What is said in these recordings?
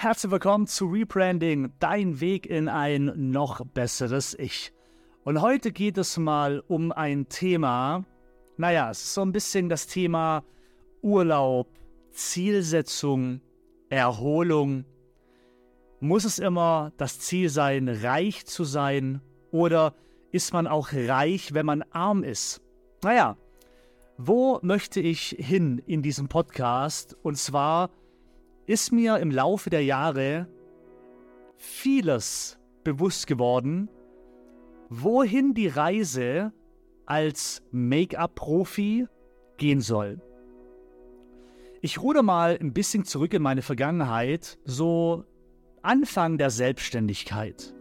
Herzlich willkommen zu Rebranding, dein Weg in ein noch besseres Ich. Und heute geht es mal um ein Thema, naja, es ist so ein bisschen das Thema Urlaub, Zielsetzung, Erholung. Muss es immer das Ziel sein, reich zu sein? Oder ist man auch reich, wenn man arm ist? Naja, wo möchte ich hin in diesem Podcast? Und zwar ist mir im Laufe der Jahre vieles bewusst geworden, wohin die Reise als Make-up-Profi gehen soll. Ich ruder mal ein bisschen zurück in meine Vergangenheit, so Anfang der Selbstständigkeit.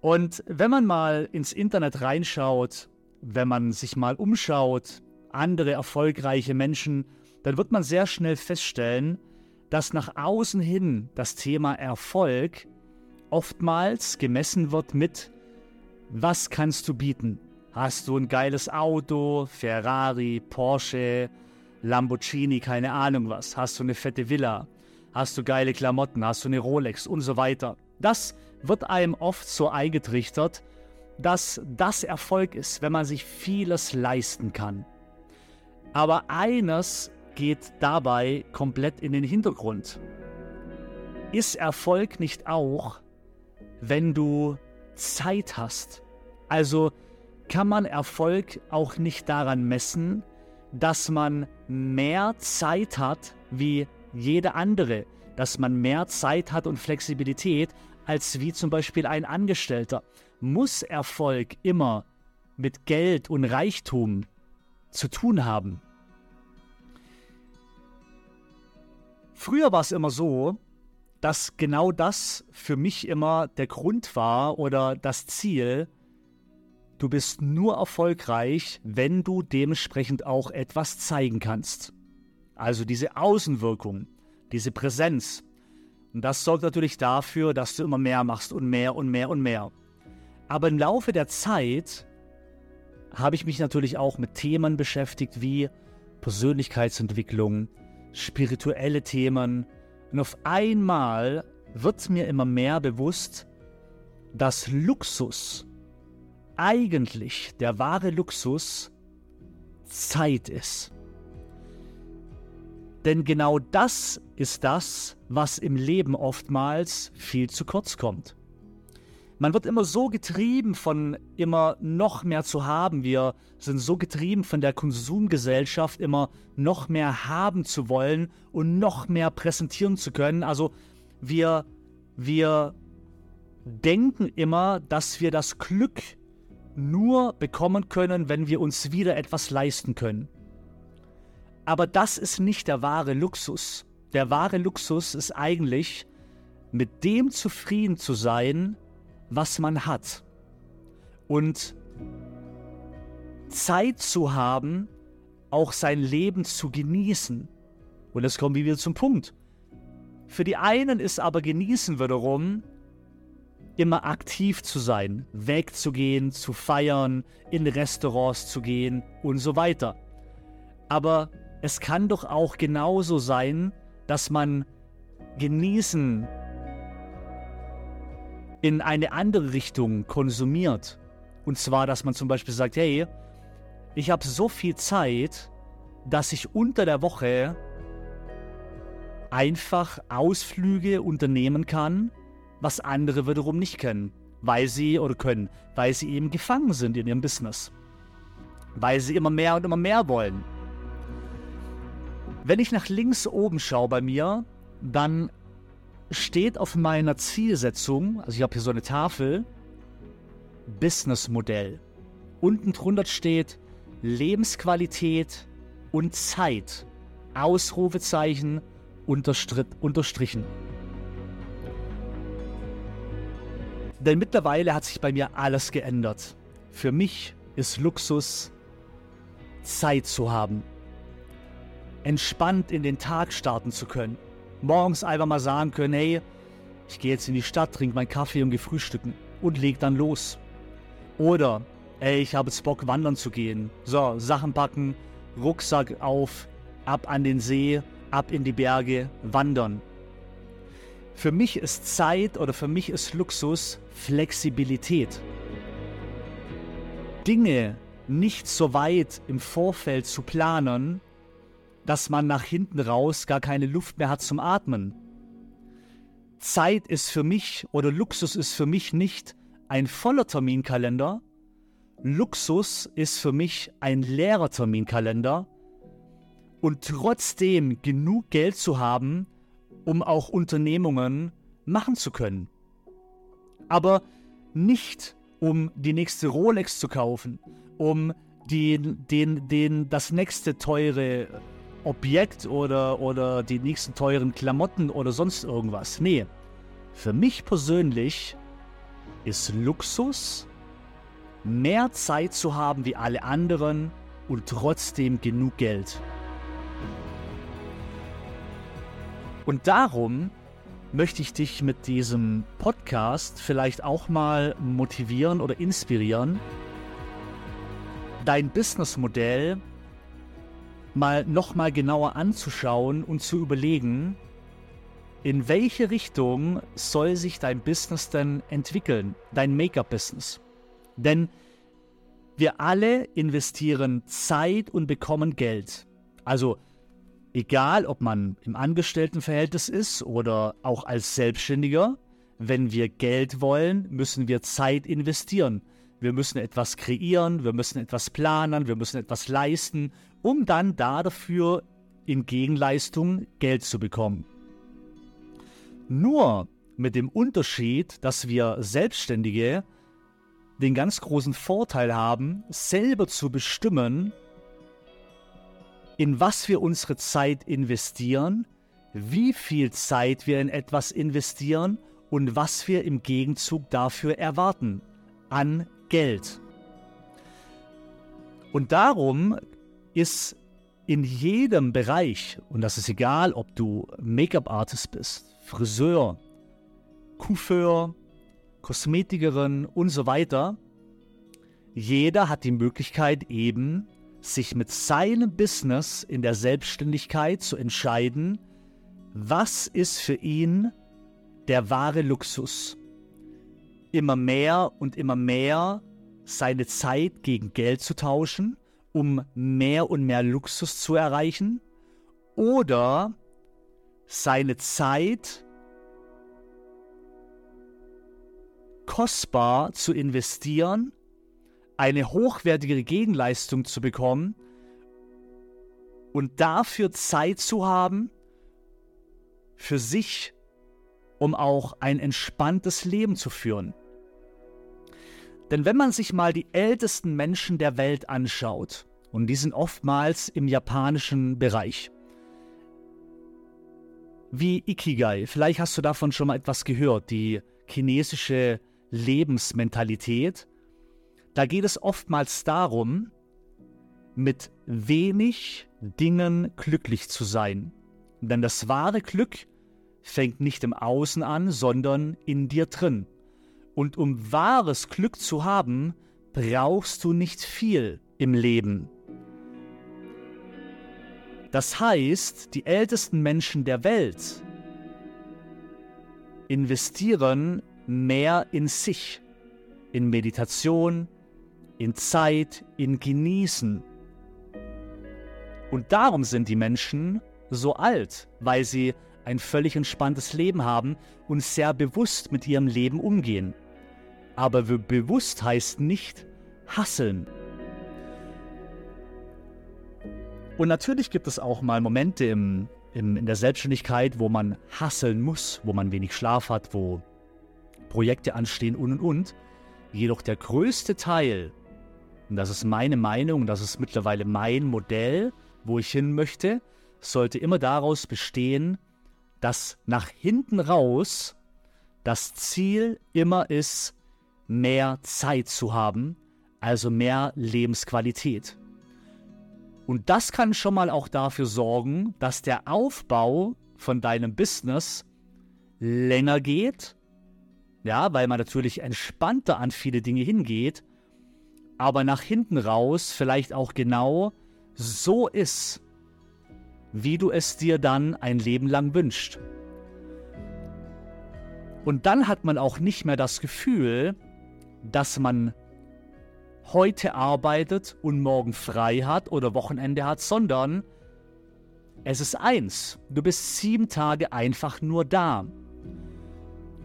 Und wenn man mal ins Internet reinschaut, wenn man sich mal umschaut, andere erfolgreiche Menschen, dann wird man sehr schnell feststellen, dass nach außen hin das Thema Erfolg oftmals gemessen wird mit, was kannst du bieten? Hast du ein geiles Auto, Ferrari, Porsche, Lamborghini, keine Ahnung was? Hast du eine fette Villa? Hast du geile Klamotten? Hast du eine Rolex und so weiter? Das wird einem oft so eingetrichtert, dass das Erfolg ist, wenn man sich vieles leisten kann. Aber eines geht dabei komplett in den Hintergrund. Ist Erfolg nicht auch, wenn du Zeit hast? Also kann man Erfolg auch nicht daran messen, dass man mehr Zeit hat wie jede andere, dass man mehr Zeit hat und Flexibilität als wie zum Beispiel ein Angestellter. Muss Erfolg immer mit Geld und Reichtum zu tun haben? Früher war es immer so, dass genau das für mich immer der Grund war oder das Ziel. Du bist nur erfolgreich, wenn du dementsprechend auch etwas zeigen kannst. Also diese Außenwirkung, diese Präsenz. Und das sorgt natürlich dafür, dass du immer mehr machst und mehr und mehr und mehr. Aber im Laufe der Zeit habe ich mich natürlich auch mit Themen beschäftigt wie Persönlichkeitsentwicklung, spirituelle Themen. Und auf einmal wird mir immer mehr bewusst, dass Luxus, eigentlich der wahre Luxus, Zeit ist. Denn genau das ist das, was im Leben oftmals viel zu kurz kommt. Man wird immer so getrieben von immer noch mehr zu haben. Wir sind so getrieben von der Konsumgesellschaft, immer noch mehr haben zu wollen und noch mehr präsentieren zu können. Also wir, wir denken immer, dass wir das Glück nur bekommen können, wenn wir uns wieder etwas leisten können. Aber das ist nicht der wahre Luxus. Der wahre Luxus ist eigentlich, mit dem zufrieden zu sein, was man hat. Und Zeit zu haben, auch sein Leben zu genießen. Und jetzt kommen wir wieder zum Punkt. Für die einen ist aber genießen wiederum, immer aktiv zu sein, wegzugehen, zu feiern, in Restaurants zu gehen und so weiter. Aber es kann doch auch genauso sein, dass man genießen in eine andere Richtung konsumiert. Und zwar, dass man zum Beispiel sagt, hey, ich habe so viel Zeit, dass ich unter der Woche einfach Ausflüge unternehmen kann, was andere wiederum nicht können, weil sie oder können, weil sie eben gefangen sind in ihrem Business, weil sie immer mehr und immer mehr wollen. Wenn ich nach links oben schaue bei mir, dann steht auf meiner Zielsetzung, also ich habe hier so eine Tafel, Businessmodell. Unten drunter steht Lebensqualität und Zeit. Ausrufezeichen unterstrichen. Denn mittlerweile hat sich bei mir alles geändert. Für mich ist Luxus, Zeit zu haben. Entspannt in den Tag starten zu können morgens einfach mal sagen können, hey, ich gehe jetzt in die Stadt, trinke meinen Kaffee und gehe frühstücken und leg dann los. Oder, ey, ich habe jetzt Bock, wandern zu gehen. So, Sachen packen, Rucksack auf, ab an den See, ab in die Berge, wandern. Für mich ist Zeit oder für mich ist Luxus Flexibilität. Dinge nicht so weit im Vorfeld zu planen, dass man nach hinten raus gar keine Luft mehr hat zum Atmen. Zeit ist für mich oder Luxus ist für mich nicht ein voller Terminkalender. Luxus ist für mich ein leerer Terminkalender und trotzdem genug Geld zu haben, um auch Unternehmungen machen zu können. Aber nicht um die nächste Rolex zu kaufen, um den, den, den, das nächste teure Objekt oder, oder die nächsten teuren Klamotten oder sonst irgendwas. Nee, für mich persönlich ist Luxus mehr Zeit zu haben wie alle anderen und trotzdem genug Geld. Und darum möchte ich dich mit diesem Podcast vielleicht auch mal motivieren oder inspirieren, dein Businessmodell mal nochmal genauer anzuschauen und zu überlegen, in welche Richtung soll sich dein Business denn entwickeln, dein Make-up-Business? Denn wir alle investieren Zeit und bekommen Geld. Also egal, ob man im Angestelltenverhältnis ist oder auch als Selbstständiger, wenn wir Geld wollen, müssen wir Zeit investieren. Wir müssen etwas kreieren, wir müssen etwas planen, wir müssen etwas leisten, um dann da dafür in Gegenleistung Geld zu bekommen. Nur mit dem Unterschied, dass wir Selbstständige den ganz großen Vorteil haben, selber zu bestimmen, in was wir unsere Zeit investieren, wie viel Zeit wir in etwas investieren und was wir im Gegenzug dafür erwarten an Geld. Und darum ist in jedem Bereich, und das ist egal, ob du Make-up-Artist bist, Friseur, Coiffeur, Kosmetikerin und so weiter, jeder hat die Möglichkeit eben, sich mit seinem Business in der Selbstständigkeit zu entscheiden, was ist für ihn der wahre Luxus. Immer mehr und immer mehr seine Zeit gegen Geld zu tauschen, um mehr und mehr Luxus zu erreichen, oder seine Zeit kostbar zu investieren, eine hochwertige Gegenleistung zu bekommen und dafür Zeit zu haben für sich, um auch ein entspanntes Leben zu führen. Denn wenn man sich mal die ältesten Menschen der Welt anschaut, und die sind oftmals im japanischen Bereich, wie Ikigai, vielleicht hast du davon schon mal etwas gehört, die chinesische Lebensmentalität, da geht es oftmals darum, mit wenig Dingen glücklich zu sein. Denn das wahre Glück fängt nicht im Außen an, sondern in dir drin. Und um wahres Glück zu haben, brauchst du nicht viel im Leben. Das heißt, die ältesten Menschen der Welt investieren mehr in sich, in Meditation, in Zeit, in Genießen. Und darum sind die Menschen so alt, weil sie ein völlig entspanntes Leben haben und sehr bewusst mit ihrem Leben umgehen. Aber bewusst heißt nicht hasseln. Und natürlich gibt es auch mal Momente im, im, in der Selbstständigkeit, wo man hasseln muss, wo man wenig Schlaf hat, wo Projekte anstehen und und und. Jedoch der größte Teil und das ist meine Meinung, das ist mittlerweile mein Modell, wo ich hin möchte, sollte immer daraus bestehen, dass nach hinten raus das Ziel immer ist, mehr Zeit zu haben, also mehr Lebensqualität. Und das kann schon mal auch dafür sorgen, dass der Aufbau von deinem Business länger geht, ja, weil man natürlich entspannter an viele Dinge hingeht aber nach hinten raus vielleicht auch genau so ist, wie du es dir dann ein Leben lang wünschst. Und dann hat man auch nicht mehr das Gefühl, dass man heute arbeitet und morgen frei hat oder Wochenende hat, sondern es ist eins. Du bist sieben Tage einfach nur da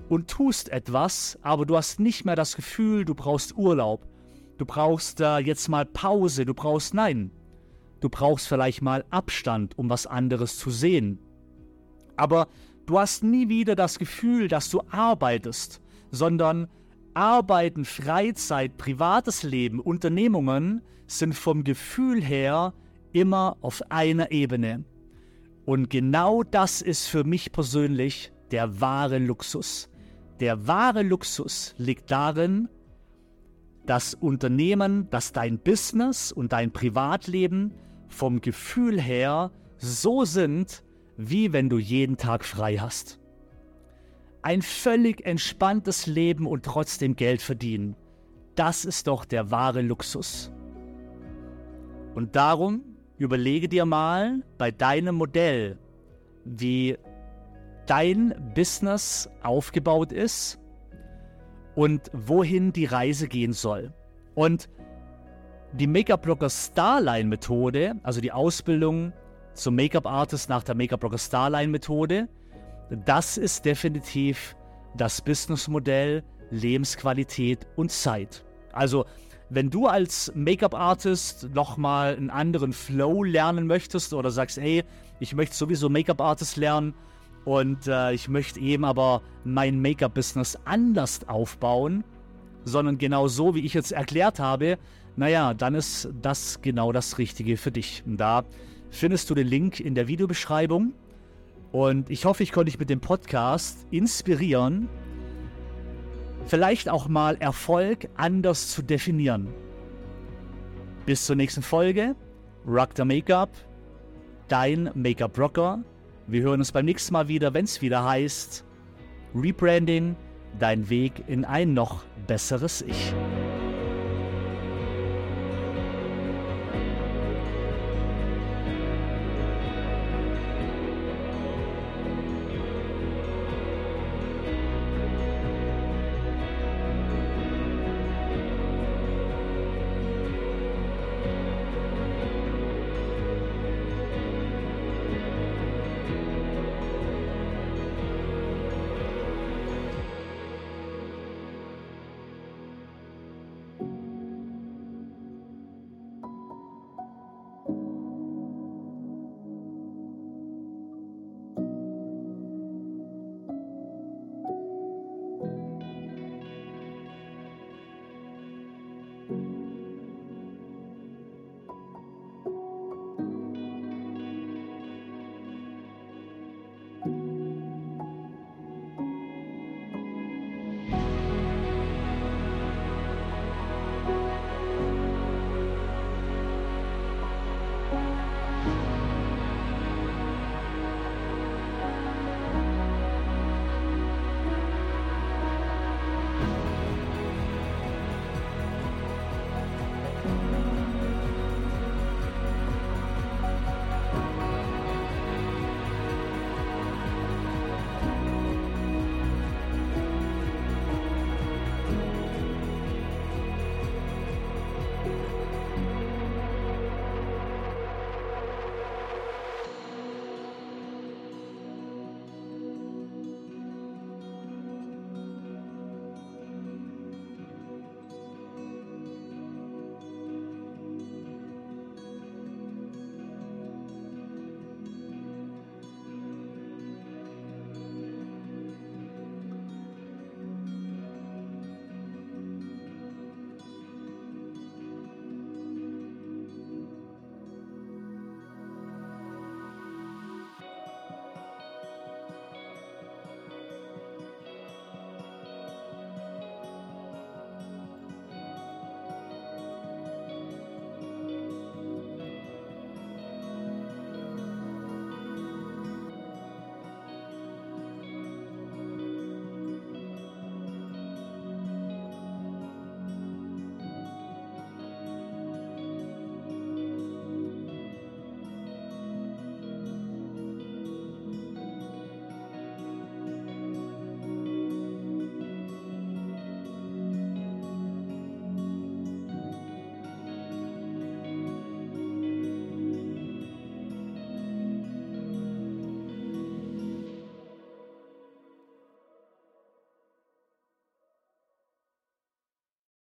und tust etwas, aber du hast nicht mehr das Gefühl, du brauchst Urlaub. Du brauchst äh, jetzt mal Pause. Du brauchst nein. Du brauchst vielleicht mal Abstand, um was anderes zu sehen. Aber du hast nie wieder das Gefühl, dass du arbeitest, sondern Arbeiten, Freizeit, privates Leben, Unternehmungen sind vom Gefühl her immer auf einer Ebene. Und genau das ist für mich persönlich der wahre Luxus. Der wahre Luxus liegt darin, dass Unternehmen, dass dein Business und dein Privatleben vom Gefühl her so sind, wie wenn du jeden Tag frei hast. Ein völlig entspanntes Leben und trotzdem Geld verdienen, das ist doch der wahre Luxus. Und darum überlege dir mal bei deinem Modell, wie dein Business aufgebaut ist und wohin die Reise gehen soll. Und die Make-up-Blogger Starline-Methode, also die Ausbildung zum Make-up-Artist nach der Make-up-Blogger Starline-Methode, das ist definitiv das Businessmodell, Lebensqualität und Zeit. Also, wenn du als Make-up-Artist nochmal einen anderen Flow lernen möchtest oder sagst, ey, ich möchte sowieso Make-up-Artist lernen und äh, ich möchte eben aber mein Make-up-Business anders aufbauen, sondern genau so, wie ich jetzt erklärt habe, naja, dann ist das genau das Richtige für dich. Und da findest du den Link in der Videobeschreibung. Und ich hoffe, ich konnte dich mit dem Podcast inspirieren, vielleicht auch mal Erfolg anders zu definieren. Bis zur nächsten Folge. Rock the Make-up, dein Make-up-Rocker. Wir hören uns beim nächsten Mal wieder, wenn es wieder heißt Rebranding, dein Weg in ein noch besseres Ich.